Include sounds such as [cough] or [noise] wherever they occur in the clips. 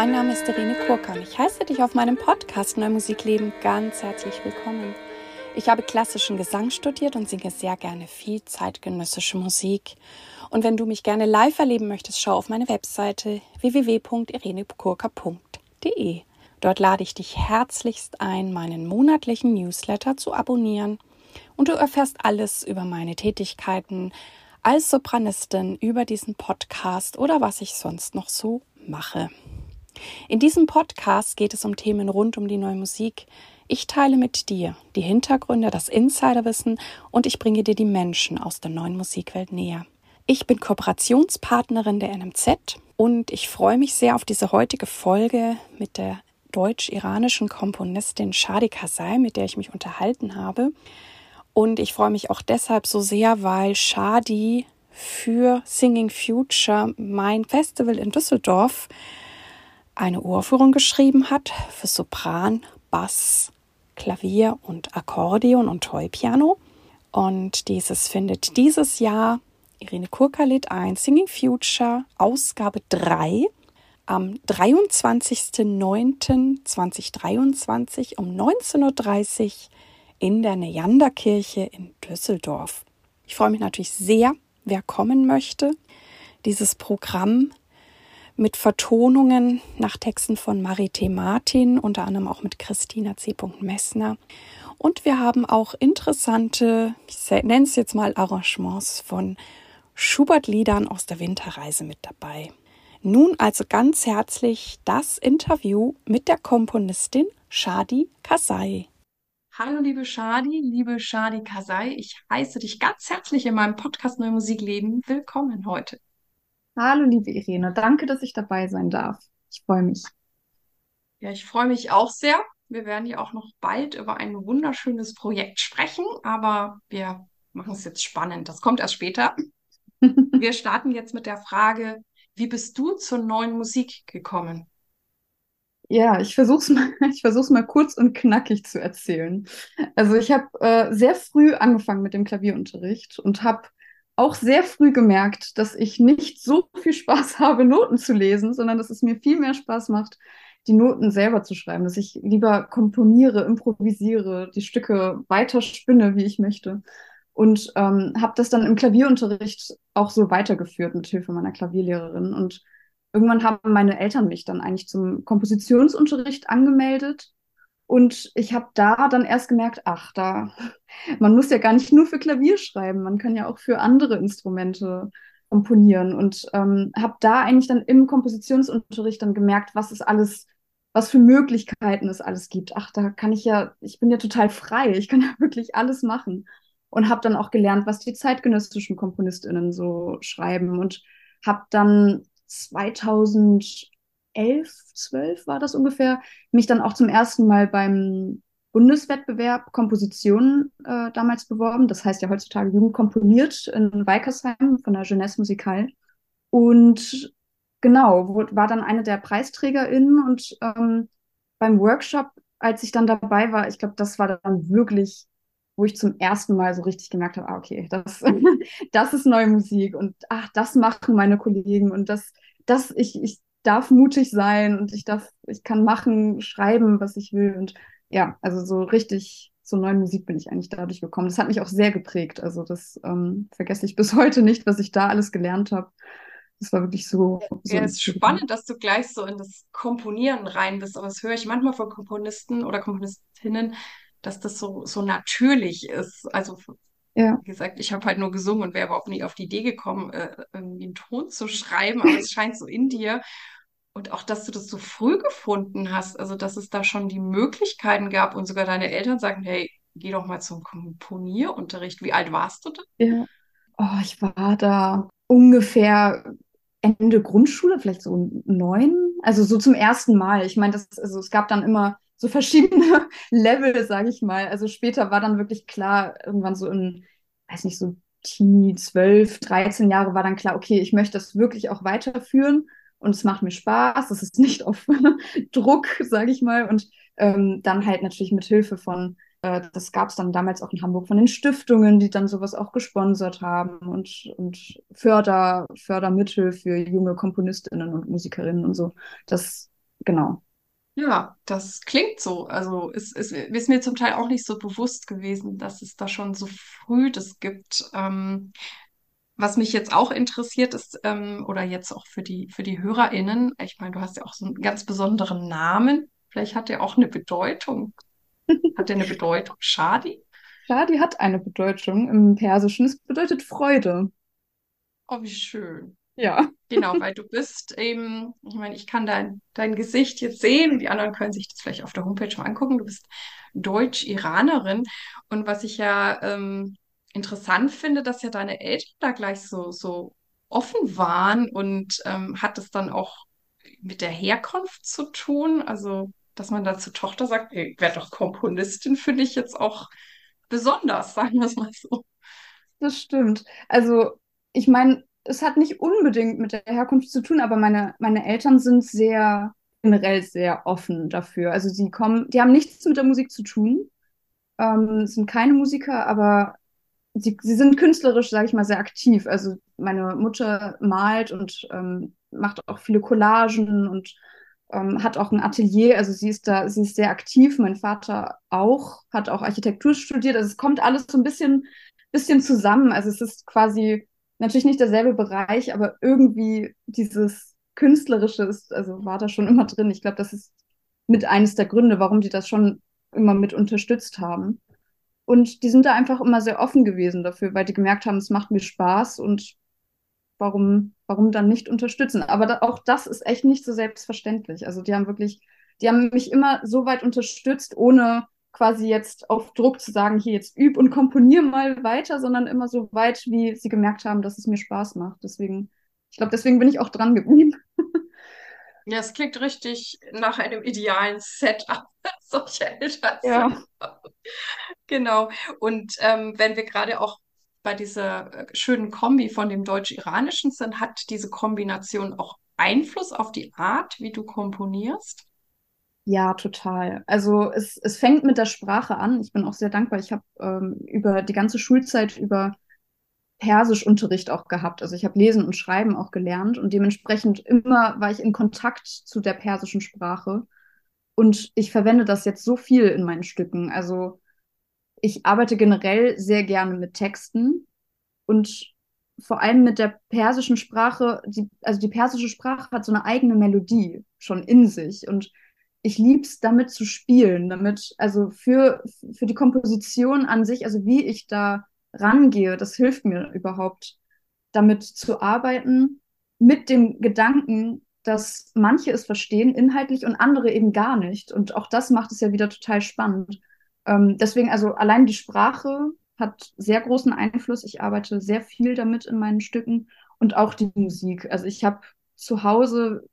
mein Name ist Irene Kurka und ich heiße dich auf meinem Podcast Neu Musikleben ganz herzlich willkommen. Ich habe klassischen Gesang studiert und singe sehr gerne viel zeitgenössische Musik. Und wenn du mich gerne live erleben möchtest, schau auf meine Webseite www.irenekurka.de. Dort lade ich dich herzlichst ein, meinen monatlichen Newsletter zu abonnieren und du erfährst alles über meine Tätigkeiten als Sopranistin, über diesen Podcast oder was ich sonst noch so mache. In diesem Podcast geht es um Themen rund um die neue Musik. Ich teile mit dir die Hintergründe, das Insiderwissen und ich bringe dir die Menschen aus der neuen Musikwelt näher. Ich bin Kooperationspartnerin der NMZ und ich freue mich sehr auf diese heutige Folge mit der deutsch-iranischen Komponistin Shadi Kasai, mit der ich mich unterhalten habe. Und ich freue mich auch deshalb so sehr, weil Shadi für Singing Future mein Festival in Düsseldorf eine Uraufführung geschrieben hat für Sopran, Bass, Klavier und Akkordeon und Toy-Piano. Und dieses findet dieses Jahr Irene Kurkalit ein Singing Future Ausgabe 3 am 23.09.2023 um 19.30 Uhr in der Neanderkirche in Düsseldorf. Ich freue mich natürlich sehr, wer kommen möchte. Dieses Programm mit Vertonungen nach Texten von Marite Martin, unter anderem auch mit Christina C. Messner. Und wir haben auch interessante, ich nenne es jetzt mal Arrangements von Schubert-Liedern aus der Winterreise mit dabei. Nun also ganz herzlich das Interview mit der Komponistin Shadi Kasai. Hallo liebe Shadi, liebe Shadi Kasai, ich heiße dich ganz herzlich in meinem Podcast Neue Musik Leben. Willkommen heute. Hallo, liebe Irene. Danke, dass ich dabei sein darf. Ich freue mich. Ja, ich freue mich auch sehr. Wir werden ja auch noch bald über ein wunderschönes Projekt sprechen, aber wir machen es jetzt spannend. Das kommt erst später. [laughs] wir starten jetzt mit der Frage, wie bist du zur neuen Musik gekommen? Ja, ich versuche es mal, [laughs] ich versuch's mal kurz und knackig zu erzählen. Also ich habe äh, sehr früh angefangen mit dem Klavierunterricht und habe auch sehr früh gemerkt, dass ich nicht so viel Spaß [laughs] habe, Noten zu lesen, sondern dass es mir viel mehr Spaß macht, die Noten selber zu schreiben, dass ich lieber komponiere, improvisiere, die Stücke weiter spinne, wie ich möchte. Und ähm, habe das dann im Klavierunterricht auch so weitergeführt mit Hilfe meiner Klavierlehrerin. Und irgendwann haben meine Eltern mich dann eigentlich zum Kompositionsunterricht angemeldet. Und ich habe da dann erst gemerkt, ach, da, man muss ja gar nicht nur für Klavier schreiben, man kann ja auch für andere Instrumente komponieren. Und ähm, habe da eigentlich dann im Kompositionsunterricht dann gemerkt, was es alles, was für Möglichkeiten es alles gibt. Ach, da kann ich ja, ich bin ja total frei, ich kann [laughs] ja wirklich alles machen. Und habe dann auch gelernt, was die zeitgenössischen KomponistInnen so schreiben und habe dann 2000 elf, zwölf war das ungefähr, mich dann auch zum ersten Mal beim Bundeswettbewerb Komposition äh, damals beworben. Das heißt ja heutzutage Jugend komponiert in Weikersheim von der Jeunesse Musicale. Und genau, war dann eine der PreisträgerInnen und ähm, beim Workshop, als ich dann dabei war, ich glaube, das war dann wirklich, wo ich zum ersten Mal so richtig gemerkt habe, ah, okay, das, [laughs] das ist neue Musik und ach, das machen meine Kollegen und das, das, ich, ich darf mutig sein und ich darf, ich kann machen, schreiben, was ich will. Und ja, also so richtig zur neuen Musik bin ich eigentlich dadurch gekommen. Das hat mich auch sehr geprägt. Also das ähm, vergesse ich bis [laughs] heute nicht, was ich da alles gelernt habe. Das war wirklich so. so ja, es ist spannend, dass du gleich so in das Komponieren rein bist. Aber das höre ich manchmal von Komponisten oder Komponistinnen, dass das so, so natürlich ist. Also ja. Wie gesagt, ich habe halt nur gesungen und wäre überhaupt nicht auf die Idee gekommen, äh, irgendwie einen Ton zu schreiben, aber [laughs] es scheint so in dir. Und auch, dass du das so früh gefunden hast, also dass es da schon die Möglichkeiten gab und sogar deine Eltern sagen, hey, geh doch mal zum Komponierunterricht. Wie alt warst du da? Ja. Oh, ich war da ungefähr Ende Grundschule, vielleicht so neun, also so zum ersten Mal. Ich meine, das, also es gab dann immer so verschiedene [laughs] Level, sage ich mal. Also später war dann wirklich klar, irgendwann so in, weiß nicht, so Teenie, 12, 13 Jahre war dann klar, okay, ich möchte das wirklich auch weiterführen und es macht mir Spaß. Es ist nicht auf [laughs] Druck, sage ich mal. Und ähm, dann halt natürlich mit Hilfe von, äh, das gab es dann damals auch in Hamburg von den Stiftungen, die dann sowas auch gesponsert haben und, und Förder, Fördermittel für junge Komponistinnen und Musikerinnen und so. Das genau. Ja, das klingt so. Also es, es ist mir zum Teil auch nicht so bewusst gewesen, dass es da schon so früh das gibt. Ähm, was mich jetzt auch interessiert ist, ähm, oder jetzt auch für die, für die HörerInnen, ich meine, du hast ja auch so einen ganz besonderen Namen. Vielleicht hat der auch eine Bedeutung. Hat der eine Bedeutung? Shadi? Shadi hat eine Bedeutung im Persischen. Es bedeutet Freude. Oh, wie schön. Ja. Genau, weil du bist eben, ich meine, ich kann dein, dein Gesicht jetzt sehen, die anderen können sich das vielleicht auf der Homepage mal angucken. Du bist Deutsch-Iranerin. Und was ich ja ähm, interessant finde, dass ja deine Eltern da gleich so, so offen waren und ähm, hat es dann auch mit der Herkunft zu tun? Also, dass man da zur Tochter sagt, ich werde doch Komponistin, finde ich jetzt auch besonders, [laughs] sagen wir es mal so. Das stimmt. Also, ich meine, es hat nicht unbedingt mit der Herkunft zu tun, aber meine, meine Eltern sind sehr, generell sehr offen dafür. Also sie kommen, die haben nichts mit der Musik zu tun, ähm, sind keine Musiker, aber sie, sie sind künstlerisch, sage ich mal, sehr aktiv. Also meine Mutter malt und ähm, macht auch viele Collagen und ähm, hat auch ein Atelier. Also sie ist da, sie ist sehr aktiv. Mein Vater auch, hat auch Architektur studiert. Also es kommt alles so ein bisschen, bisschen zusammen. Also es ist quasi natürlich nicht derselbe Bereich, aber irgendwie dieses Künstlerische ist, also war da schon immer drin. Ich glaube, das ist mit eines der Gründe, warum die das schon immer mit unterstützt haben. Und die sind da einfach immer sehr offen gewesen dafür, weil die gemerkt haben, es macht mir Spaß und warum, warum dann nicht unterstützen? Aber da, auch das ist echt nicht so selbstverständlich. Also die haben wirklich, die haben mich immer so weit unterstützt, ohne quasi jetzt auf Druck zu sagen, hier jetzt üb und komponier mal weiter, sondern immer so weit, wie sie gemerkt haben, dass es mir Spaß macht. Deswegen, ich glaube, deswegen bin ich auch dran geblieben. [laughs] Ja, es klingt richtig nach einem idealen Setup, [laughs] solche Eltern. Ja. [laughs] Genau. Und ähm, wenn wir gerade auch bei dieser äh, schönen Kombi von dem Deutsch-Iranischen sind, hat diese Kombination auch Einfluss auf die Art, wie du komponierst? Ja, total. Also es, es fängt mit der Sprache an. Ich bin auch sehr dankbar. Ich habe ähm, über die ganze Schulzeit über Persischunterricht auch gehabt. Also ich habe Lesen und Schreiben auch gelernt und dementsprechend immer war ich in Kontakt zu der persischen Sprache. Und ich verwende das jetzt so viel in meinen Stücken. Also ich arbeite generell sehr gerne mit Texten und vor allem mit der persischen Sprache. Die, also die persische Sprache hat so eine eigene Melodie schon in sich und ich liebe es, damit zu spielen, damit, also für, für die Komposition an sich, also wie ich da rangehe, das hilft mir überhaupt, damit zu arbeiten, mit dem Gedanken, dass manche es verstehen inhaltlich und andere eben gar nicht. Und auch das macht es ja wieder total spannend. Ähm, deswegen, also allein die Sprache hat sehr großen Einfluss. Ich arbeite sehr viel damit in meinen Stücken und auch die Musik. Also ich habe zu Hause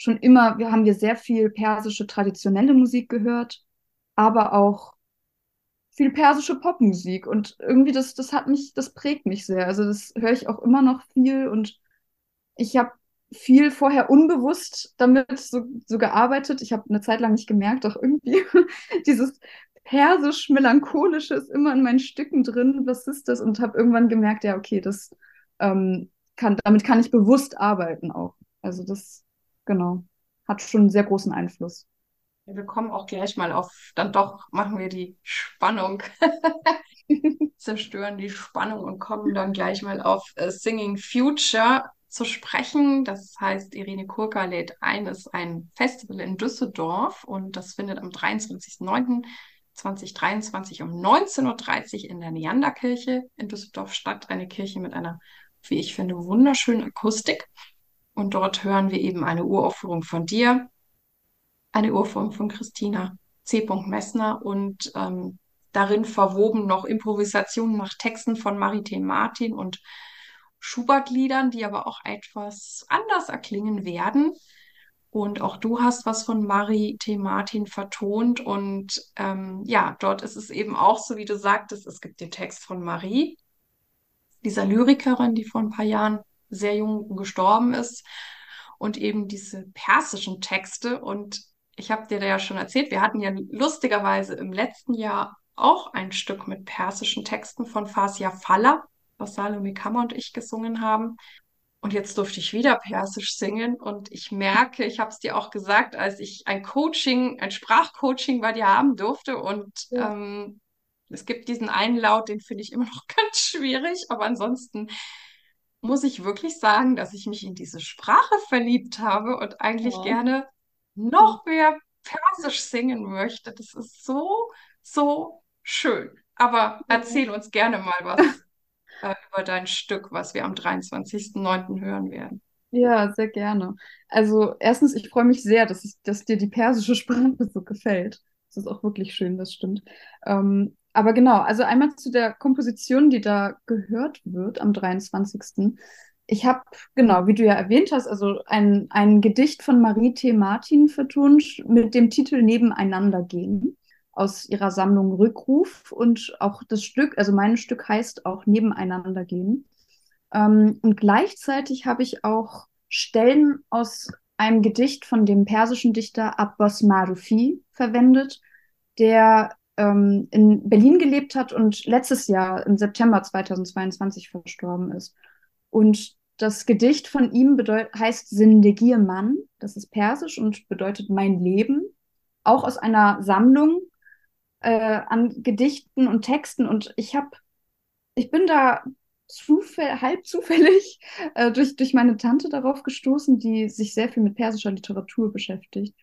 schon immer, wir haben wir sehr viel persische traditionelle Musik gehört, aber auch viel persische Popmusik und irgendwie das, das hat mich, das prägt mich sehr. Also das höre ich auch immer noch viel und ich habe viel vorher unbewusst damit so, so gearbeitet. Ich habe eine Zeit lang nicht gemerkt, doch irgendwie [laughs] dieses persisch-melancholische ist immer in meinen Stücken drin. Was ist das? Und habe irgendwann gemerkt, ja, okay, das ähm, kann, damit kann ich bewusst arbeiten auch. Also das genau. Hat schon einen sehr großen Einfluss. Wir kommen auch gleich mal auf, dann doch machen wir die Spannung, [laughs] zerstören die Spannung und kommen dann gleich mal auf uh, Singing Future zu sprechen. Das heißt, Irene Kurka lädt ein, ist ein Festival in Düsseldorf und das findet am 23.09.2023 um 19.30 Uhr in der Neanderkirche in Düsseldorf statt. Eine Kirche mit einer, wie ich finde, wunderschönen Akustik. Und dort hören wir eben eine Uraufführung von dir, eine Uraufführung von Christina C. Messner und ähm, darin verwoben noch Improvisationen nach Texten von Marite Martin und Schubert-Liedern, die aber auch etwas anders erklingen werden. Und auch du hast was von Marie T. Martin vertont. Und ähm, ja, dort ist es eben auch so, wie du sagtest, es gibt den Text von Marie, dieser Lyrikerin, die vor ein paar Jahren sehr jung gestorben ist und eben diese persischen Texte. Und ich habe dir da ja schon erzählt, wir hatten ja lustigerweise im letzten Jahr auch ein Stück mit persischen Texten von Fasia Falla, was Salome Kammer und ich gesungen haben. Und jetzt durfte ich wieder Persisch singen und ich merke, ich habe es dir auch gesagt, als ich ein Coaching, ein Sprachcoaching bei dir haben durfte und ja. ähm, es gibt diesen einen Laut, den finde ich immer noch [laughs] ganz schwierig, aber ansonsten muss ich wirklich sagen, dass ich mich in diese Sprache verliebt habe und eigentlich ja. gerne noch mehr Persisch singen möchte. Das ist so, so schön. Aber erzähl uns gerne mal was [laughs] äh, über dein Stück, was wir am 23.09. hören werden. Ja, sehr gerne. Also erstens, ich freue mich sehr, dass, ich, dass dir die persische Sprache so gefällt. Das ist auch wirklich schön, das stimmt. Ähm, aber genau, also einmal zu der Komposition, die da gehört wird am 23. Ich habe, genau, wie du ja erwähnt hast, also ein, ein Gedicht von Marie T. Martin vertont mit dem Titel Nebeneinander gehen aus ihrer Sammlung Rückruf und auch das Stück, also mein Stück heißt auch Nebeneinander gehen. Ähm, und gleichzeitig habe ich auch Stellen aus einem Gedicht von dem persischen Dichter Abbas Marufi verwendet, der ähm, in Berlin gelebt hat und letztes Jahr im September 2022 verstorben ist. Und das Gedicht von ihm heißt Sindegir Mann, das ist persisch und bedeutet mein Leben, auch aus einer Sammlung äh, an Gedichten und Texten. Und ich habe, ich bin da zufäll halb zufällig [laughs] äh, durch, durch meine Tante darauf gestoßen, die sich sehr viel mit persischer Literatur beschäftigt.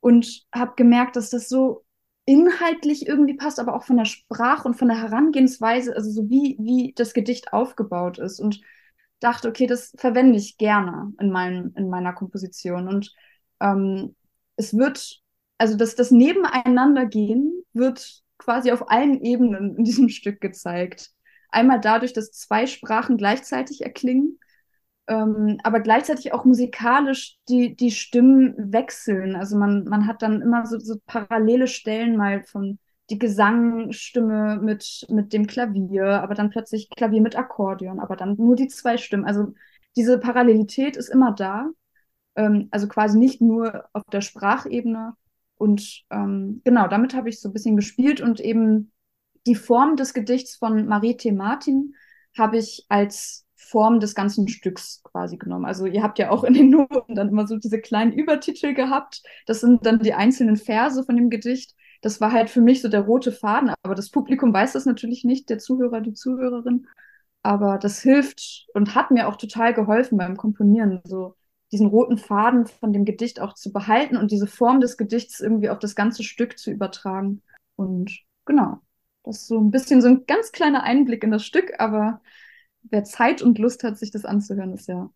Und habe gemerkt, dass das so inhaltlich irgendwie passt, aber auch von der Sprache und von der Herangehensweise, also so wie, wie das Gedicht aufgebaut ist. Und dachte, okay, das verwende ich gerne in, mein, in meiner Komposition. Und ähm, es wird, also das, das Nebeneinandergehen wird quasi auf allen Ebenen in diesem [laughs] Stück gezeigt. Einmal dadurch, dass zwei Sprachen gleichzeitig erklingen ähm, aber gleichzeitig auch musikalisch die, die Stimmen wechseln. Also man, man hat dann immer so, so parallele Stellen mal von die Gesangstimme mit, mit dem Klavier, aber dann plötzlich Klavier mit Akkordeon, aber dann nur die zwei Stimmen. Also diese Parallelität ist immer da. Ähm, also quasi nicht nur auf der Sprachebene. Und ähm, genau, damit habe ich so ein bisschen gespielt und eben die Form des Gedichts von Marie Martin habe ich als Form des ganzen Stücks quasi genommen. Also ihr habt ja auch in den Noten dann immer so diese kleinen Übertitel gehabt. Das sind dann die einzelnen Verse von dem Gedicht. Das war halt für mich so der rote Faden, aber das Publikum weiß das natürlich nicht, der Zuhörer, die Zuhörerin. Aber das hilft und hat mir auch total geholfen beim Komponieren, so diesen roten Faden von dem Gedicht auch zu behalten und diese Form des Gedichts irgendwie auf das ganze Stück zu übertragen. Und genau, das ist so ein bisschen so ein ganz kleiner Einblick in das Stück, aber wer Zeit und Lust hat, sich das anzuhören, ist ja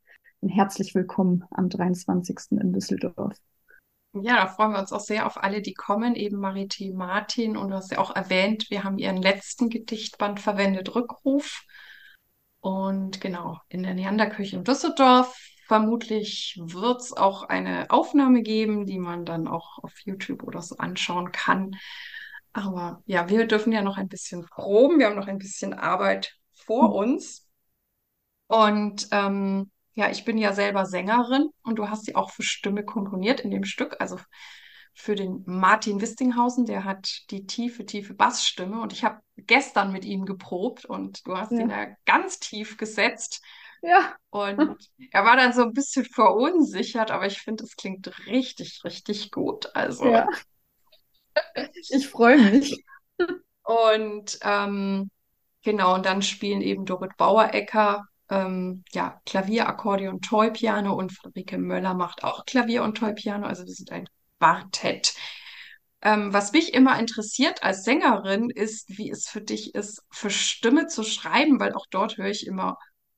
herzlich willkommen am 23. in Düsseldorf. Ja, da freuen wir uns auch sehr auf alle, die kommen, eben Marite Martin und du hast ja auch erwähnt, wir haben ihren letzten Gedichtband verwendet, Rückruf. Und genau, in der Neanderkirche in Düsseldorf. Vermutlich wird es auch eine Aufnahme geben, die man dann auch auf YouTube oder so anschauen kann. Aber ja, wir dürfen ja noch ein bisschen proben. Wir haben noch ein bisschen Arbeit vor uns. Und ähm, ja, ich bin ja selber Sängerin und du hast sie auch für Stimme komponiert in dem Stück, also für den Martin Wistinghausen, der hat die tiefe, tiefe Bassstimme und ich habe gestern mit ihm geprobt und du hast ja. ihn ja ganz tief gesetzt. Ja. Und er war dann so ein bisschen verunsichert, aber ich finde, es klingt richtig, richtig gut. Also. Ja. Ich freue mich. Und ähm, genau, und dann spielen eben Dorit Bauerecker ähm, ja, Klavier, Akkordeon, Toy-Piano und Friederike Möller macht auch Klavier und Toy-Piano. Also wir sind ein Quartett. Ähm, was mich immer interessiert als Sängerin ist, wie es für dich ist, für Stimme zu schreiben, weil auch dort höre ich immer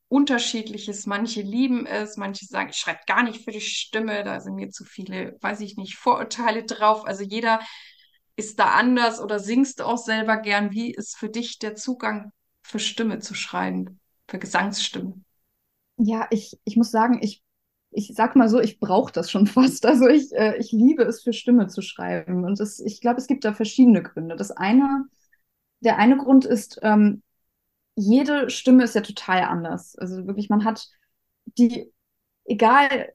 unterschiedliches. Manche lieben es, manche sagen, ich schreibe gar nicht für die Stimme, da sind mir zu viele, weiß ich nicht, Vorurteile drauf. Also jeder ist da anders oder singst auch selber gern. Wie ist für dich der Zugang für Stimme zu schreiben? Für Gesangsstimmen? Ja, ich, ich muss sagen, ich, ich sag mal so, ich brauche das schon [laughs] fast. Also ich, äh, ich liebe es, für Stimme zu schreiben. Und das, ich glaube, es gibt da verschiedene Gründe. Das eine, der eine Grund ist, ähm, jede Stimme ist ja total anders. Also wirklich, man hat die, egal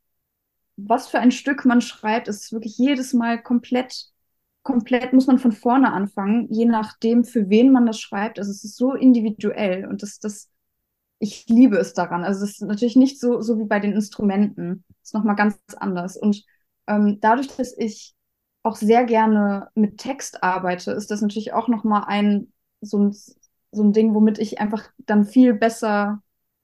was für ein Stück man schreibt, ist wirklich jedes Mal komplett, komplett muss man von vorne anfangen, je nachdem, für wen man das schreibt. Also es ist so individuell und das, das ich liebe es daran. Also es ist natürlich nicht so, so wie bei den Instrumenten. Es ist nochmal ganz anders. Und ähm, dadurch, dass ich auch sehr gerne mit Text arbeite, ist das natürlich auch nochmal ein so, ein so ein Ding, womit ich einfach dann viel besser,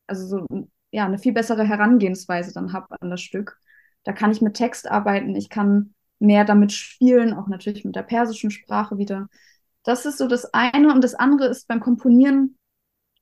also so ja, eine viel bessere Herangehensweise dann habe an das Stück. Da kann ich mit Text arbeiten, ich kann mehr damit spielen, auch natürlich mit der persischen Sprache wieder. Das ist so das eine. Und das andere ist beim Komponieren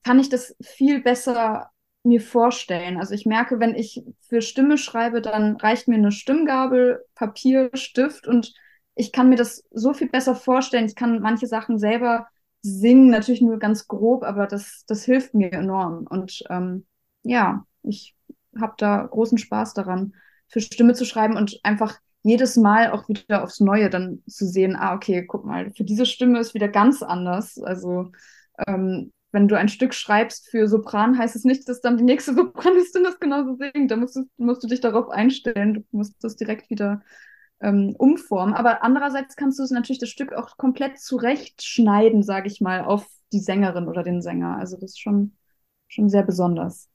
kann ich das viel besser mir vorstellen. Also ich merke, wenn ich für Stimme schreibe, dann reicht mir eine Stimmgabel, Papier, Stift und ich kann mir das so viel besser vorstellen. Ich kann manche Sachen selber singen, natürlich nur ganz grob, aber das, das hilft mir enorm. Und ähm, ja, ich habe da großen Spaß daran, für Stimme zu schreiben und einfach jedes Mal auch wieder aufs Neue dann zu sehen, ah, okay, guck mal, für diese Stimme ist wieder ganz anders. Also ähm, wenn du ein Stück schreibst für Sopran, heißt es nicht, dass dann die nächste [laughs] Sopranistin das genauso singt. Da musst du, musst du dich darauf einstellen. Du musst das direkt wieder ähm, umformen. Aber andererseits kannst du es natürlich das Stück auch komplett zurechtschneiden, sage ich mal, auf die Sängerin oder den Sänger. Also das ist schon, schon sehr besonders.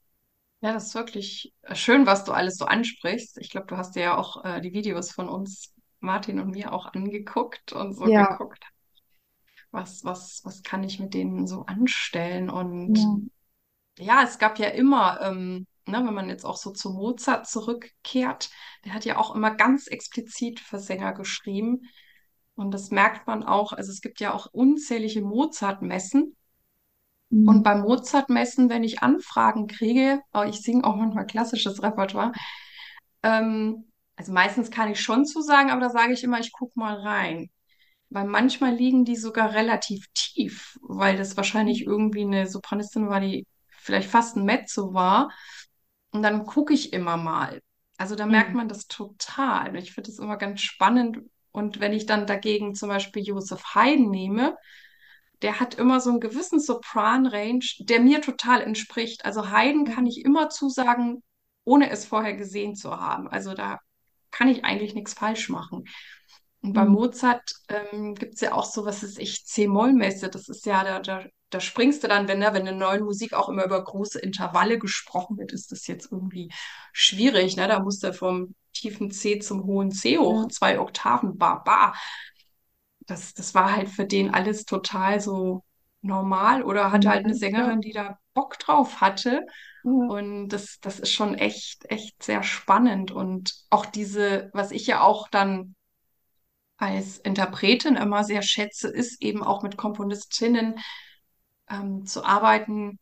Ja, das ist wirklich schön, was du alles so ansprichst. Ich glaube, du hast dir ja auch äh, die Videos von uns, Martin und mir, auch angeguckt und so ja. geguckt was, was, was kann ich mit denen so anstellen? Und ja, ja es gab ja immer, ähm, ne, wenn man jetzt auch so zu Mozart zurückkehrt, der hat ja auch immer ganz explizit für Sänger geschrieben. Und das merkt man auch, also es gibt ja auch unzählige Mozart-Messen. Mhm. Und bei Mozart-Messen, wenn ich Anfragen kriege, oh, ich singe auch manchmal klassisches Repertoire, ähm, also meistens kann ich schon zusagen, aber da sage ich immer, ich gucke mal rein. Weil manchmal liegen die sogar relativ tief, weil das wahrscheinlich irgendwie eine Sopranistin war, die vielleicht fast ein Mezzo war. Und dann gucke ich immer mal. Also da merkt mhm. man das total. Ich finde das immer ganz spannend. Und wenn ich dann dagegen zum Beispiel Josef Haydn nehme, der hat immer so einen gewissen Sopran-Range, der mir total entspricht. Also Haydn kann ich immer zusagen, ohne es vorher gesehen zu haben. Also da kann ich eigentlich nichts falsch machen. Und bei mhm. Mozart ähm, gibt es ja auch so, was ist ich, C-Moll-Messe. Das ist ja, da, da, da springst du dann, wenn, ne, wenn in neuen Musik auch immer über große Intervalle gesprochen wird, ist das jetzt irgendwie schwierig. Ne? Da muss der vom tiefen C zum hohen C hoch, ja. zwei Oktaven, ba, ba. Das, das war halt für den alles total so normal oder hatte halt eine Sängerin, die da Bock drauf hatte. Ja. Und das, das ist schon echt, echt sehr spannend. Und auch diese, was ich ja auch dann als Interpretin immer sehr schätze, ist eben auch mit Komponistinnen ähm, zu arbeiten,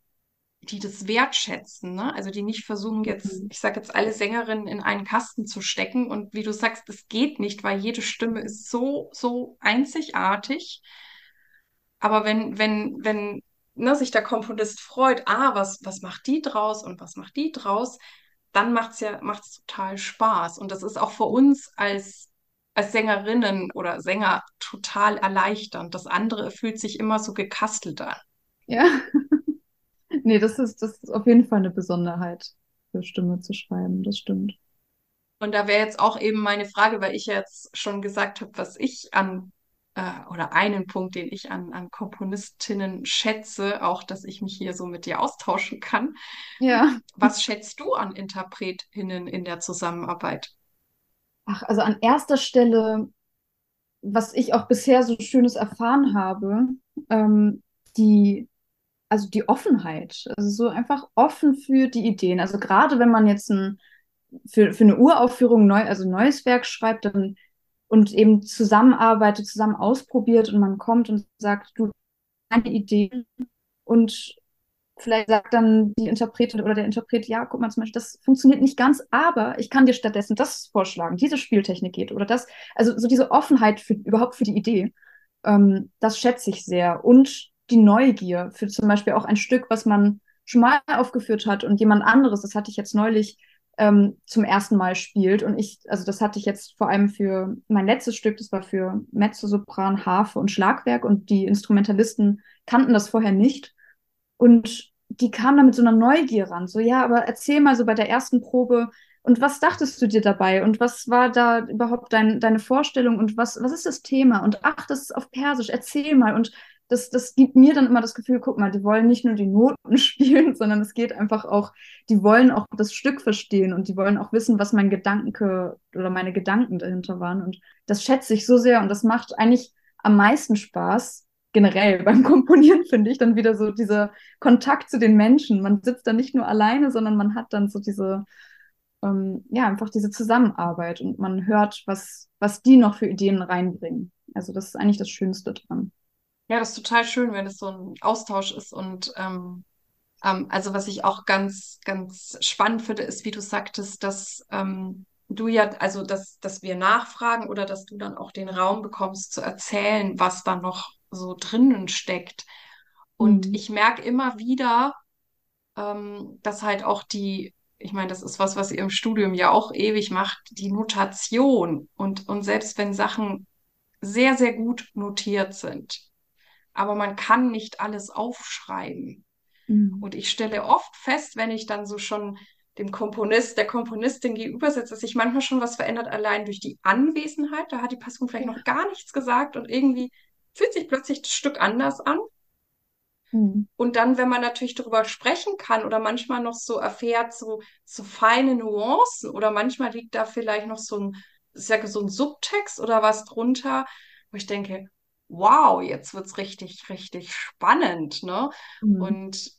die das wertschätzen, ne? Also die nicht versuchen jetzt, mhm. ich sage jetzt alle Sängerinnen in einen Kasten zu stecken und wie du sagst, es geht nicht, weil jede Stimme ist so so einzigartig. Aber wenn wenn wenn ne, sich der Komponist freut, ah, was was macht die draus und was macht die draus, dann macht's ja macht's total Spaß und das ist auch für uns als als Sängerinnen oder Sänger total erleichternd. Das andere fühlt sich immer so gekastelt an. Ja. [laughs] nee, das ist, das ist auf jeden Fall eine Besonderheit, für Stimme zu schreiben. Das stimmt. Und da wäre jetzt auch eben meine Frage, weil ich jetzt schon gesagt habe, was ich an äh, oder einen Punkt, den ich an, an Komponistinnen schätze, auch dass ich mich hier so mit dir austauschen kann. Ja. Was schätzt du an Interpretinnen in der Zusammenarbeit? Ach, also an erster Stelle, was ich auch bisher so Schönes erfahren habe, ähm, die, also die Offenheit, also so einfach offen für die Ideen. Also gerade wenn man jetzt ein, für, für eine Uraufführung neu, also neues Werk schreibt, dann und eben zusammenarbeitet, zusammen ausprobiert und man kommt und sagt, du, eine Idee und vielleicht sagt dann die Interpretin oder der Interpret, ja, guck mal zum Beispiel, das funktioniert nicht ganz, aber ich kann dir stattdessen das vorschlagen, diese Spieltechnik geht oder das, also so diese Offenheit für, überhaupt für die Idee, ähm, das schätze ich sehr. Und die Neugier für zum Beispiel auch ein Stück, was man schon mal aufgeführt hat und jemand anderes, das hatte ich jetzt neulich ähm, zum ersten Mal spielt. Und ich, also das hatte ich jetzt vor allem für mein letztes Stück, das war für Mezzosopran, Harfe und Schlagwerk. Und die Instrumentalisten kannten das vorher nicht und die kam da mit so einer Neugier ran. So, ja, aber erzähl mal so bei der ersten Probe, und was dachtest du dir dabei? Und was war da überhaupt dein, deine Vorstellung? Und was, was ist das Thema? Und ach, das ist auf Persisch, erzähl mal. Und das, das gibt mir dann immer das Gefühl, guck mal, die wollen nicht nur die Noten [laughs] spielen, sondern es geht einfach auch, die wollen auch das Stück verstehen und die wollen auch wissen, was mein Gedanke oder meine Gedanken dahinter waren. Und das schätze ich so sehr und das macht eigentlich am meisten Spaß, generell beim Komponieren, [laughs] finde ich, dann wieder so dieser Kontakt zu den Menschen. Man sitzt da nicht nur alleine, sondern man hat dann so diese, ähm, ja, einfach diese Zusammenarbeit und man hört, was, was die noch für Ideen reinbringen. Also das ist eigentlich das Schönste dran. Ja, das ist total schön, wenn es so ein Austausch ist und ähm, ähm, also was ich auch ganz, ganz spannend finde, ist, wie du sagtest, dass ähm, du ja, also dass, dass wir nachfragen oder dass du dann auch den Raum bekommst zu erzählen, was da noch so drinnen steckt. Und mhm. ich merke immer wieder, ähm, dass halt auch die, ich meine, das ist was, was ihr im Studium ja auch ewig macht, die Notation. Und, und selbst wenn Sachen sehr, sehr gut notiert sind, aber man kann nicht alles aufschreiben. Mhm. Und ich stelle oft fest, wenn ich dann so schon dem Komponist, der Komponistin gegenüber sitze, dass sich manchmal schon was verändert, allein durch die Anwesenheit. Da hat die Person vielleicht noch gar nichts gesagt und irgendwie fühlt sich plötzlich das Stück anders an. Mhm. Und dann, wenn man natürlich darüber sprechen kann oder manchmal noch so erfährt, so, so feine Nuancen oder manchmal liegt da vielleicht noch so ein, sage, so ein Subtext oder was drunter, wo ich denke, wow, jetzt wird es richtig, richtig spannend, ne? Mhm. Und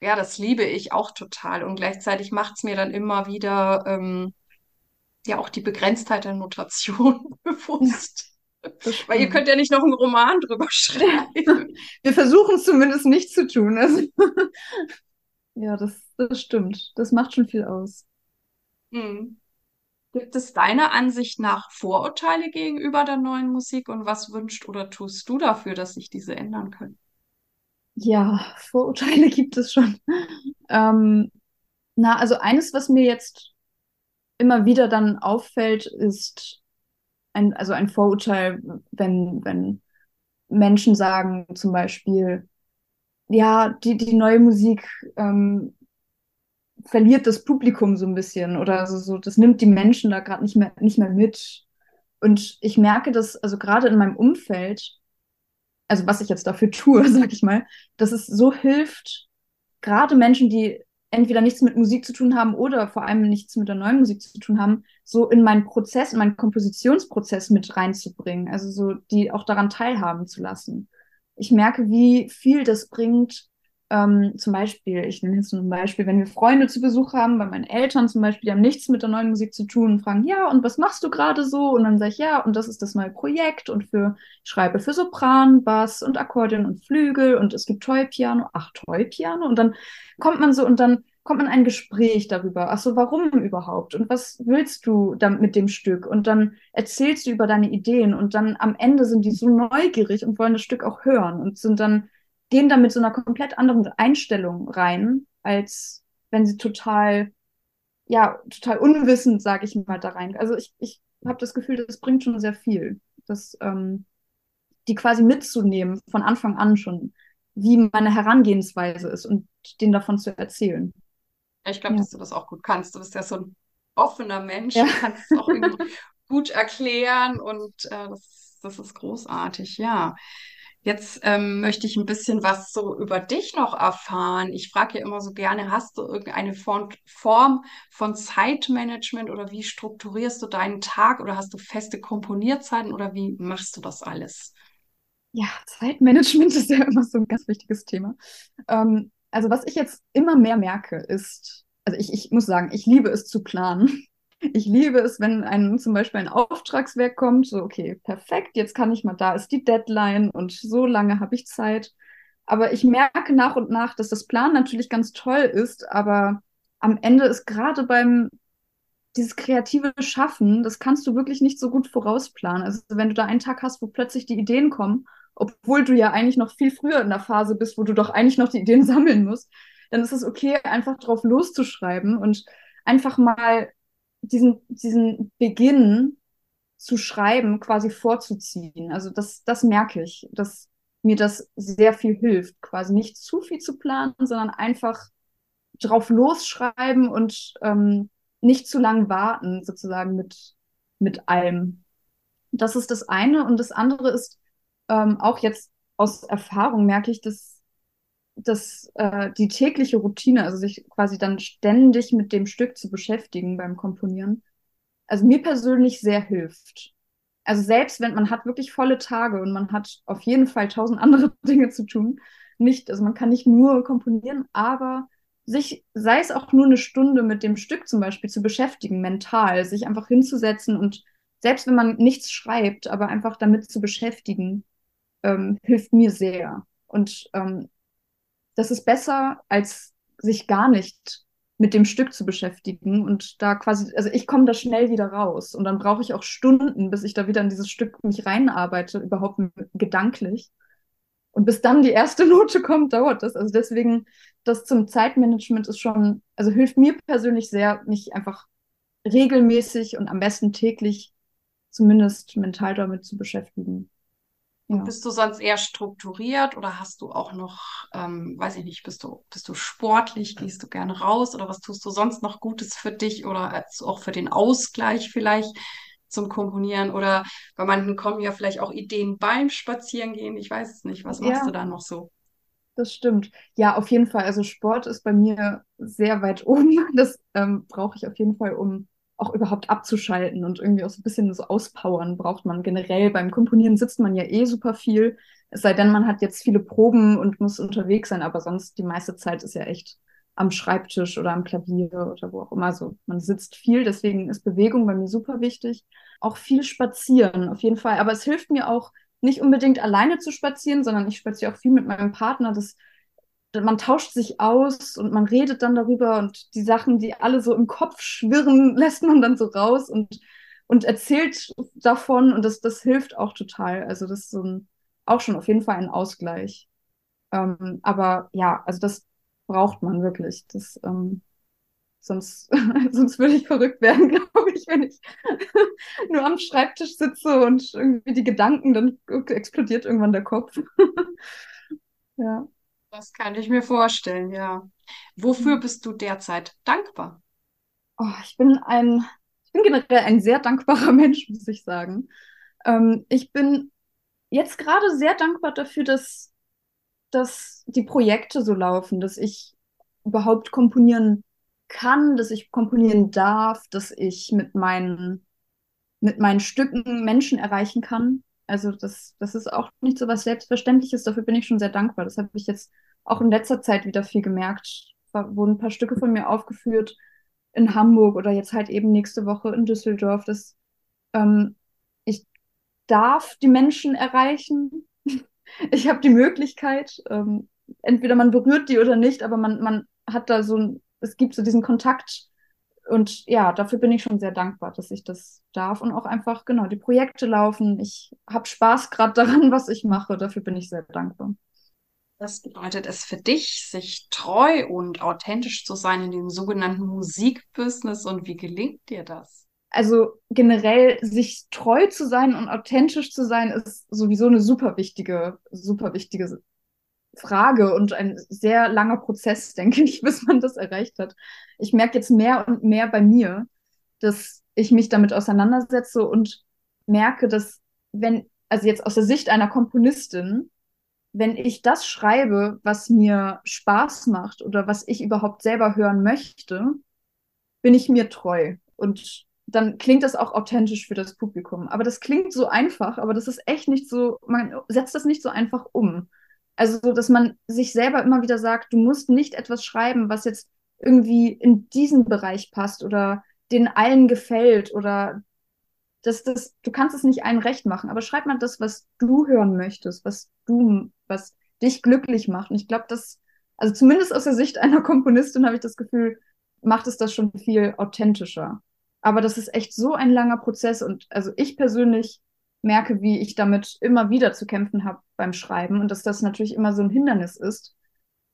ja, das liebe ich auch total. Und gleichzeitig macht es mir dann immer wieder ähm, ja auch die Begrenztheit der Notation [laughs] bewusst. [laughs] Weil ihr könnt ja nicht noch einen Roman drüber [laughs] schreiben. Wir versuchen es zumindest nicht zu tun. Also [laughs] ja, das, das stimmt. Das macht schon viel aus. Hm. Gibt es deiner Ansicht nach Vorurteile gegenüber der neuen Musik und was wünscht oder tust du dafür, dass sich diese ändern können? Ja, Vorurteile gibt es schon. Ähm, na, also eines, was mir jetzt immer wieder dann auffällt, ist ein, also ein Vorurteil, wenn, wenn Menschen sagen zum Beispiel, ja, die, die neue Musik ähm, verliert das Publikum so ein bisschen oder so, so das nimmt die Menschen da gerade nicht mehr, nicht mehr mit. Und ich merke das, also gerade in meinem Umfeld, also was ich jetzt dafür [laughs] tue, sag ich mal, dass es so hilft, gerade Menschen, die entweder nichts mit Musik zu tun haben oder vor allem nichts mit der neuen Musik zu tun haben, so in meinen Prozess, in meinen Kompositionsprozess mit reinzubringen, also so die auch daran teilhaben zu lassen. Ich merke, wie viel das bringt, ähm, zum Beispiel, ich nenne jetzt ein Beispiel, wenn wir Freunde zu Besuch haben, bei meinen Eltern zum Beispiel, die haben nichts mit der neuen Musik zu tun und fragen, ja, und was machst du gerade so? Und dann sage ich, ja, und das ist das neue Projekt und für, ich schreibe für Sopran, Bass und Akkordeon und Flügel und es gibt Toy-Piano, ach, Toy-Piano und dann kommt man so und dann kommt man ein Gespräch darüber. Ach so, warum überhaupt? Und was willst du dann mit dem Stück? Und dann erzählst du über deine Ideen und dann am Ende sind die so neugierig und wollen das Stück auch hören und sind dann gehen da mit so einer komplett anderen Einstellung rein, als wenn sie total, ja, total unwissend, sage ich mal, da rein. Also ich, ich habe das Gefühl, das bringt schon sehr viel. Das, ähm, die quasi mitzunehmen von Anfang an schon, wie meine Herangehensweise ist und denen davon zu erzählen. Ich glaube, ja. dass du das auch gut kannst. Du bist ja so ein offener Mensch, ja. du kannst es auch [laughs] gut erklären und äh, das, das ist großartig, ja. Jetzt ähm, möchte ich ein bisschen was so über dich noch erfahren. Ich frage ja immer so gerne, hast du irgendeine Form, von Zeitmanagement oder wie strukturierst du deinen Tag oder hast du feste Komponierzeiten oder wie machst du das alles? Ja, Zeitmanagement [laughs] ist ja immer so ein ganz wichtiges Thema. Ähm, also was ich jetzt immer mehr merke, ist, also ich, ich muss sagen, ich liebe es zu planen. Ich liebe es, wenn ein zum Beispiel ein Auftragswerk kommt, so, okay, perfekt, jetzt kann ich mal, da ist die Deadline und so lange habe ich Zeit. Aber ich merke nach und nach, dass das Plan natürlich ganz toll ist, aber am Ende ist gerade beim dieses kreative Schaffen, das kannst du wirklich nicht so gut vorausplanen. Also wenn du da einen Tag hast, wo plötzlich die Ideen kommen, obwohl du ja eigentlich noch viel früher in der Phase bist, wo du doch eigentlich noch die Ideen [laughs] sammeln musst, dann ist es okay, einfach drauf loszuschreiben und einfach mal diesen, diesen Beginn zu schreiben quasi vorzuziehen. Also das, das merke ich, dass mir das sehr viel hilft, quasi nicht zu viel zu planen, sondern einfach drauf losschreiben und ähm, nicht zu lang warten, sozusagen mit, mit allem. Das ist das eine. Und das andere ist ähm, auch jetzt aus Erfahrung merke ich, dass, dass äh, die tägliche Routine, also sich quasi dann ständig mit dem Stück zu beschäftigen beim Komponieren, also mir persönlich sehr hilft. Also selbst wenn man hat wirklich volle Tage und man hat auf jeden Fall tausend [laughs] andere Dinge zu tun, nicht, also man kann nicht nur komponieren, aber sich, sei es auch nur eine Stunde mit dem Stück zum Beispiel zu beschäftigen, mental, sich einfach hinzusetzen und selbst wenn man nichts schreibt, aber einfach damit zu beschäftigen, ähm, hilft mir sehr. Und ähm, das ist besser, als sich gar nicht mit dem Stück zu beschäftigen und da quasi, also ich komme da schnell wieder raus und dann brauche ich auch Stunden, bis ich da wieder in dieses Stück mich reinarbeite, überhaupt gedanklich. Und bis dann die erste [laughs] Note kommt, dauert das. Also deswegen, das zum Zeitmanagement ist schon, also hilft mir persönlich sehr, mich einfach regelmäßig und am besten täglich zumindest mental damit zu beschäftigen. Ja. Bist du sonst eher strukturiert oder hast du auch noch, ähm, weiß ich nicht, bist du, bist du sportlich, gehst du gerne raus oder was tust du sonst noch Gutes für dich oder auch für den Ausgleich vielleicht zum Komponieren oder bei manchen kommen ja vielleicht auch Ideen beim Spazierengehen. Ich weiß es nicht. Was machst ja, du da noch so? Das stimmt. Ja, auf jeden Fall. Also Sport ist bei mir sehr weit [laughs] oben. Das ähm, brauche ich auf jeden Fall, um auch überhaupt abzuschalten und irgendwie auch so ein bisschen so auspowern braucht man generell. Beim Komponieren sitzt man ja eh super viel, es sei denn, man hat jetzt viele Proben und muss unterwegs sein, aber sonst die meiste Zeit ist ja echt am Schreibtisch oder am Klavier oder wo auch immer so. Man sitzt viel, deswegen ist Bewegung bei mir super wichtig. Auch viel spazieren, auf jeden Fall. Aber es hilft mir auch, nicht unbedingt alleine zu spazieren, sondern ich spaziere auch viel mit meinem Partner. Das man tauscht sich aus und man redet dann darüber und die Sachen, die alle so im Kopf schwirren, [laughs] lässt man dann so raus und, und erzählt davon und das, das hilft auch total. Also das ist so ein, auch schon auf jeden Fall ein Ausgleich. Ähm, aber ja, also das braucht man wirklich. Das, ähm, sonst, [laughs] sonst würde ich verrückt werden, [laughs] glaube ich, wenn ich nur am Schreibtisch sitze und irgendwie die Gedanken, dann explodiert irgendwann der Kopf. ja. Das kann ich mir vorstellen, ja. Wofür mhm. bist du derzeit dankbar? Oh, ich bin ein, ich bin generell ein sehr dankbarer [laughs] Mensch, muss ich sagen. Ähm, ich bin jetzt gerade sehr dankbar dafür, dass, dass die Projekte so laufen, dass ich überhaupt komponieren kann, dass ich komponieren darf, dass ich mit meinen, mit meinen Stücken Menschen erreichen kann. Also das, das ist auch nicht so was Selbstverständliches, dafür bin ich schon sehr dankbar. Das habe ich jetzt auch in letzter Zeit wieder viel gemerkt. Da wurden ein paar Stücke von mir aufgeführt in Hamburg oder jetzt halt eben nächste Woche in Düsseldorf. Das, ähm, ich darf die Menschen erreichen. [laughs] ich habe die Möglichkeit, ähm, entweder man berührt die oder nicht, aber man, man hat da so ein, es gibt so diesen Kontakt und ja, dafür bin ich schon sehr dankbar, dass ich das darf und auch einfach, genau, die Projekte laufen. Ich habe Spaß gerade daran, was ich mache. Dafür bin ich sehr dankbar. Was bedeutet es für dich, sich treu und authentisch zu sein in dem sogenannten Musikbusiness und wie gelingt dir das? Also generell sich treu zu sein und authentisch zu sein ist sowieso eine super wichtige, super wichtige Frage und ein sehr langer Prozess, [laughs] denke ich, bis man das erreicht hat. Ich merke jetzt mehr und mehr bei mir, dass ich mich damit auseinandersetze und merke, dass wenn, also jetzt aus der Sicht einer Komponistin, wenn ich das schreibe, was mir Spaß macht oder was ich überhaupt selber hören möchte, bin ich mir treu. Und dann klingt das auch authentisch für das Publikum. Aber das klingt so einfach, aber das ist echt nicht so, man setzt das nicht so einfach um. Also, so, dass man sich selber immer wieder sagt, du musst nicht etwas schreiben, was jetzt irgendwie in diesen Bereich passt oder den allen gefällt oder das, das, du kannst es nicht allen recht machen, aber schreib mal das, was du hören möchtest, was du, was dich glücklich macht. Und ich glaube, das, also zumindest aus der Sicht einer Komponistin habe ich das Gefühl, macht es das schon viel authentischer. Aber das ist echt so ein langer Prozess und also ich persönlich merke, wie ich damit immer wieder zu kämpfen habe beim Schreiben und dass das natürlich immer so ein Hindernis ist.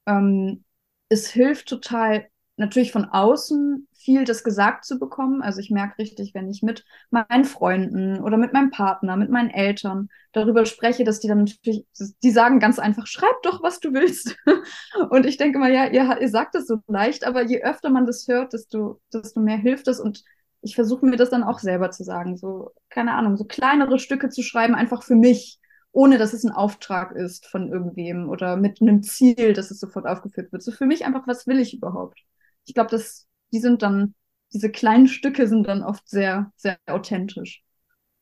Ähm, es hilft total, natürlich von außen viel das gesagt zu bekommen. Also ich merke richtig, wenn ich mit meinen Freunden oder mit meinem Partner, mit meinen Eltern darüber spreche, dass die dann natürlich, die sagen ganz einfach, schreib doch, was du willst. [laughs] Und ich denke mal, ja, ihr, ihr sagt das so leicht, aber je öfter man das hört, desto, desto mehr hilft es und ich versuche mir das dann auch selber zu sagen, so, keine Ahnung, so kleinere Stücke zu schreiben, einfach für mich ohne dass es ein Auftrag ist von irgendwem oder mit einem Ziel, dass es sofort aufgeführt wird. So für mich einfach, was will ich überhaupt? Ich glaube, dass die sind dann, diese kleinen Stücke sind dann oft sehr, sehr authentisch.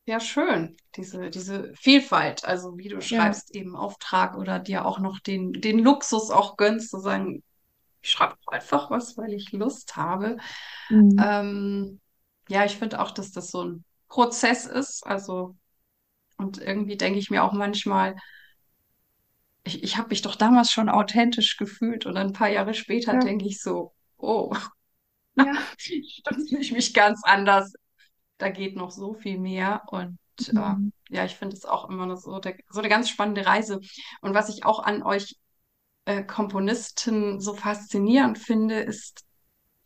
Ja, schön, diese, diese Vielfalt. Also wie du schreibst, ja. eben Auftrag oder dir auch noch den, den Luxus auch gönnst, zu sagen, ich schreibe einfach was, weil ich Lust habe. Mhm. Ähm, ja, ich finde auch, dass das so ein Prozess ist. Also, und irgendwie denke ich mir auch manchmal, ich, ich habe mich doch damals schon authentisch gefühlt und ein paar Jahre später ja. denke ich so, oh, [laughs] ja. fühle ich mich ganz anders. Da geht noch so viel mehr und mhm. äh, ja, ich finde es auch immer so, der, so eine ganz spannende Reise. Und was ich auch an euch äh, Komponisten so faszinierend finde, ist,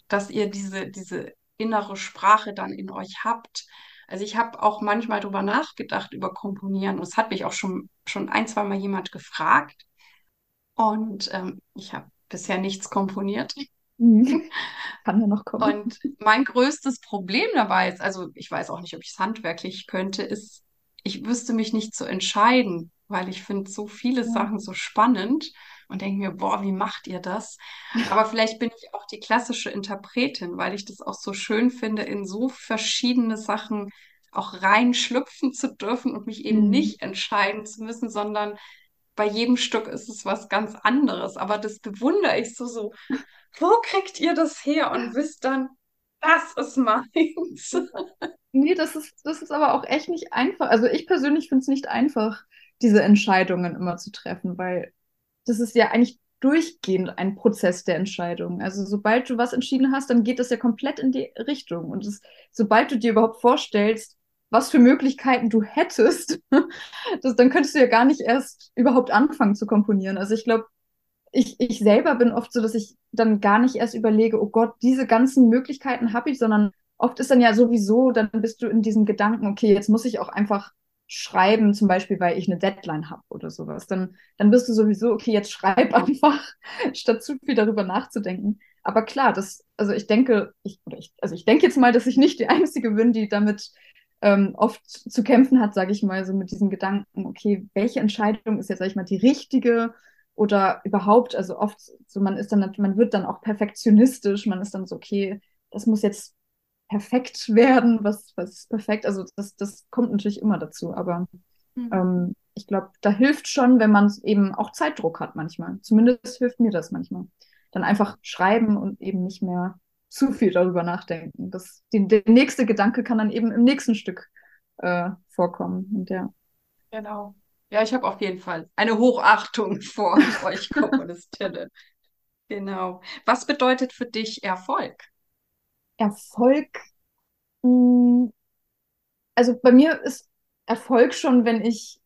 dass ihr diese, diese innere Sprache dann in euch habt. Also ich habe auch manchmal darüber nachgedacht, über Komponieren. Und es hat mich auch schon, schon ein, zwei Mal jemand gefragt. Und ähm, ich habe bisher nichts komponiert. Mhm. [laughs] Kann ja noch kommen. Und mein größtes Problem dabei ist, also ich weiß auch nicht, ob ich es handwerklich könnte, ist, ich wüsste mich nicht zu entscheiden, weil ich finde so viele ja. Sachen so spannend und denke mir, boah, wie macht ihr das? Aber vielleicht bin ich auch die klassische Interpretin, weil ich das auch so schön finde, in so verschiedene Sachen auch reinschlüpfen zu dürfen und mich eben mhm. nicht entscheiden zu müssen, sondern bei jedem Stück ist es was ganz anderes. Aber das bewundere ich so, so, wo kriegt ihr das her und wisst dann, das ist meins. Nee, das ist, das ist aber auch echt nicht einfach. Also ich persönlich finde es nicht einfach, diese Entscheidungen immer zu treffen, weil das ist ja eigentlich durchgehend ein Prozess der Entscheidung. Also sobald du was entschieden hast, dann geht das ja komplett in die Richtung. Und das, sobald du dir überhaupt vorstellst, was für Möglichkeiten du hättest, [laughs] das, dann könntest du ja gar nicht erst überhaupt anfangen zu komponieren. Also ich glaube, ich, ich selber bin oft so, dass ich dann gar nicht erst überlege, oh Gott, diese ganzen Möglichkeiten habe ich, sondern oft ist dann ja sowieso, dann bist du in diesem Gedanken, okay, jetzt muss ich auch einfach schreiben, zum Beispiel, weil ich eine Deadline habe oder sowas, dann, dann bist du sowieso, okay, jetzt schreib [laughs] einfach, statt zu viel darüber nachzudenken. Aber klar, das, also ich denke, ich, ich, also ich denke jetzt mal, dass ich nicht die Einzige bin, die damit ähm, oft zu kämpfen hat, sage ich mal, so mit diesen Gedanken, okay, welche Entscheidung ist jetzt, sag ich mal, die richtige oder überhaupt, also oft so, man ist dann, man wird dann auch perfektionistisch, man ist dann so, okay, das muss jetzt perfekt [laughs] werden, was, was ist perfekt. Also das, das kommt natürlich immer dazu, aber mhm. ähm, ich glaube, da hilft schon, wenn man eben auch Zeitdruck hat manchmal. Zumindest hilft mir das manchmal. Dann einfach schreiben und eben nicht mehr zu viel darüber nachdenken. Das, die, der nächste Gedanke kann dann eben im nächsten Stück äh, vorkommen. Und ja. Genau. Ja, ich habe auf jeden Fall eine Hochachtung [laughs] vor euch Komponistinnen. genau. Was bedeutet für dich Erfolg? Erfolg, hm, also bei mir ist Erfolg schon, wenn ich,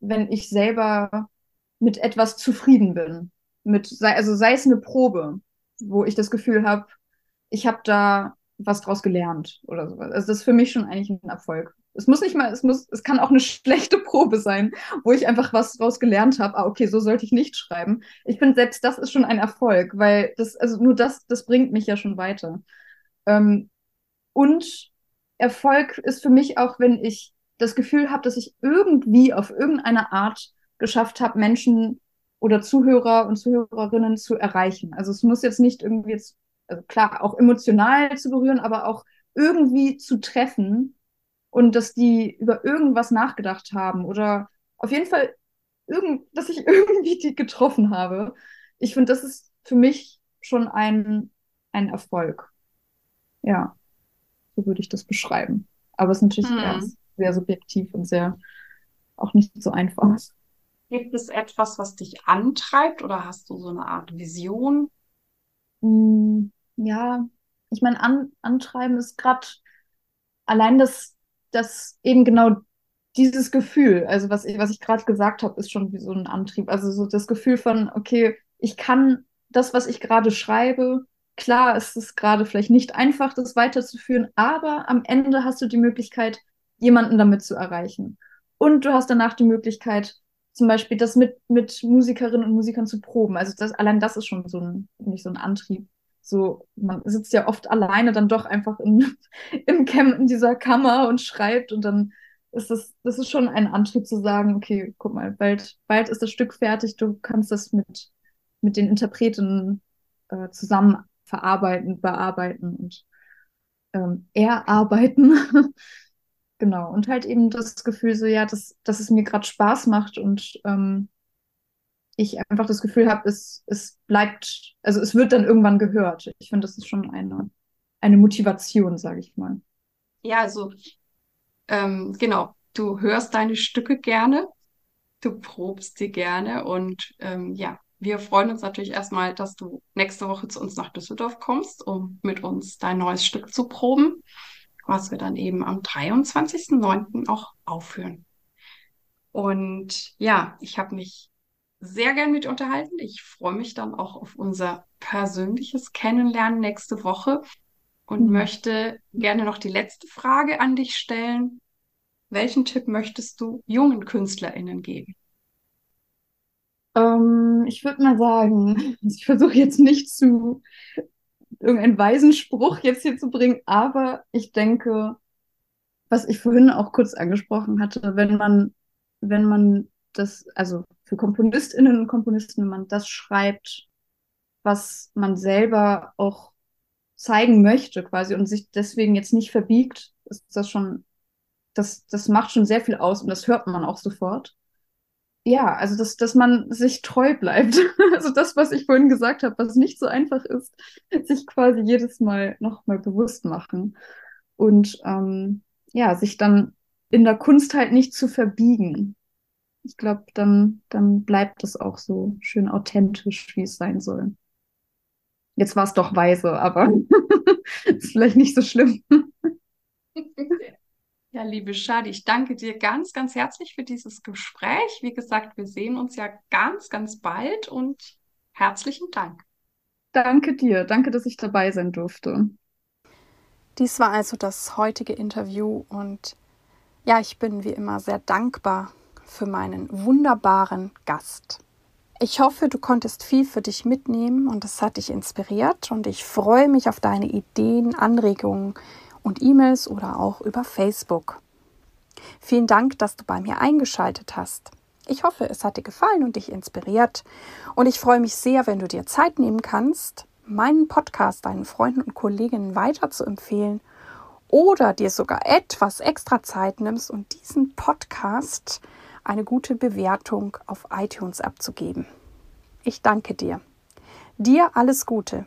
wenn ich selber mit etwas zufrieden bin. Mit, sei, also sei es eine Probe, wo ich das Gefühl habe, ich habe da was draus gelernt oder sowas. Also das ist für mich schon eigentlich ein Erfolg. Es muss nicht mal, es muss, es kann auch eine [laughs] schlechte Probe sein, wo ich einfach was draus gelernt habe. Ah, okay, so sollte ich nicht schreiben. Ich finde, selbst das ist schon ein Erfolg, weil das, also nur das, das bringt mich ja schon weiter. Ähm, und Erfolg ist für mich auch, wenn ich das Gefühl habe, dass ich irgendwie auf irgendeine Art geschafft habe, Menschen oder Zuhörer und Zuhörerinnen zu erreichen. Also es muss jetzt nicht irgendwie jetzt, also klar, auch emotional zu berühren, aber auch irgendwie zu treffen und dass die über irgendwas nachgedacht haben oder auf jeden Fall irgend, dass ich [laughs] irgendwie die getroffen habe. Ich finde, das ist für mich schon ein, ein Erfolg. Ja, so würde ich das beschreiben. Aber es ist natürlich hm. sehr subjektiv und sehr auch nicht so einfach. Gibt es etwas, was dich antreibt oder hast du so eine Art Vision? Hm, ja, ich meine, an, antreiben ist gerade allein das, das eben genau dieses Gefühl, also was ich, was ich gerade gesagt habe, ist schon wie so ein Antrieb. Also so das Gefühl von, okay, ich kann das, was ich gerade schreibe, Klar ist es gerade vielleicht nicht einfach, das weiterzuführen, aber am Ende hast du die Möglichkeit, jemanden damit zu erreichen. Und du hast danach die Möglichkeit, zum Beispiel das mit, mit Musikerinnen und Musikern zu proben. Also das, allein das ist schon so ein, so ein Antrieb. So, man sitzt ja oft alleine dann doch einfach in, im [laughs] Camp in dieser Kammer und schreibt und dann ist es, das ist schon ein Antrieb zu sagen, okay, guck mal, bald, bald ist das Stück fertig, du kannst das mit, mit den Interpreten äh, zusammen verarbeiten, bearbeiten und ähm, erarbeiten. [laughs] genau. Und halt eben das Gefühl so, ja, dass, dass es mir gerade Spaß macht und ähm, ich einfach das Gefühl habe, es, es bleibt, also es wird dann irgendwann gehört. Ich finde, das ist schon eine, eine Motivation, sage ich mal. Ja, also ähm, genau, du hörst deine Stücke gerne, du probst sie gerne und ähm, ja, wir freuen uns natürlich erstmal, dass du nächste Woche zu uns nach Düsseldorf kommst, um mit uns dein neues Stück zu proben, was wir dann eben am 23.09. auch aufführen. Und ja, ich habe mich sehr gern mit unterhalten. Ich freue mich dann auch auf unser persönliches Kennenlernen nächste Woche und mhm. möchte gerne noch die letzte Frage an dich stellen. Welchen Tipp möchtest du jungen KünstlerInnen geben? Ähm, ich würde mal sagen, [laughs] ich versuche jetzt nicht zu irgendeinen weisen Spruch jetzt hier zu bringen, aber ich denke, was ich vorhin auch kurz angesprochen hatte, wenn man, wenn man das, also für KomponistInnen und Komponisten, wenn man das schreibt, was man selber auch zeigen möchte quasi und sich deswegen jetzt nicht verbiegt, ist das schon, das, das macht schon sehr viel aus und das hört man auch sofort. Ja, also dass, dass man sich treu bleibt. [laughs] Also das, was ich vorhin gesagt habe, was nicht so einfach ist, sich quasi jedes Mal nochmal bewusst machen. Und ähm, ja, sich dann in der Kunst halt nicht zu verbiegen. Ich glaube, dann, dann bleibt es auch so schön authentisch, wie es sein soll. Jetzt war es doch weise, aber [laughs] ist vielleicht nicht so schlimm. [laughs] Ja, liebe Shadi, ich danke dir ganz, ganz herzlich für dieses Gespräch. Wie gesagt, wir sehen uns ja ganz, ganz bald und herzlichen Dank. Danke dir. Danke, dass ich dabei sein durfte. Dies war also das heutige Interview und ja, ich bin wie immer sehr dankbar für meinen wunderbaren Gast. Ich hoffe, du konntest viel für dich mitnehmen und es hat dich inspiriert und ich freue mich auf deine Ideen, Anregungen und E-Mails oder auch über Facebook. Vielen Dank, dass du bei mir eingeschaltet hast. Ich hoffe, es hat dir gefallen und dich inspiriert. Und ich freue mich sehr, wenn du dir Zeit nehmen kannst, meinen Podcast deinen Freunden und Kolleginnen weiter zu empfehlen oder dir sogar etwas extra Zeit nimmst und diesen Podcast eine gute Bewertung auf iTunes abzugeben. Ich danke dir. Dir alles Gute.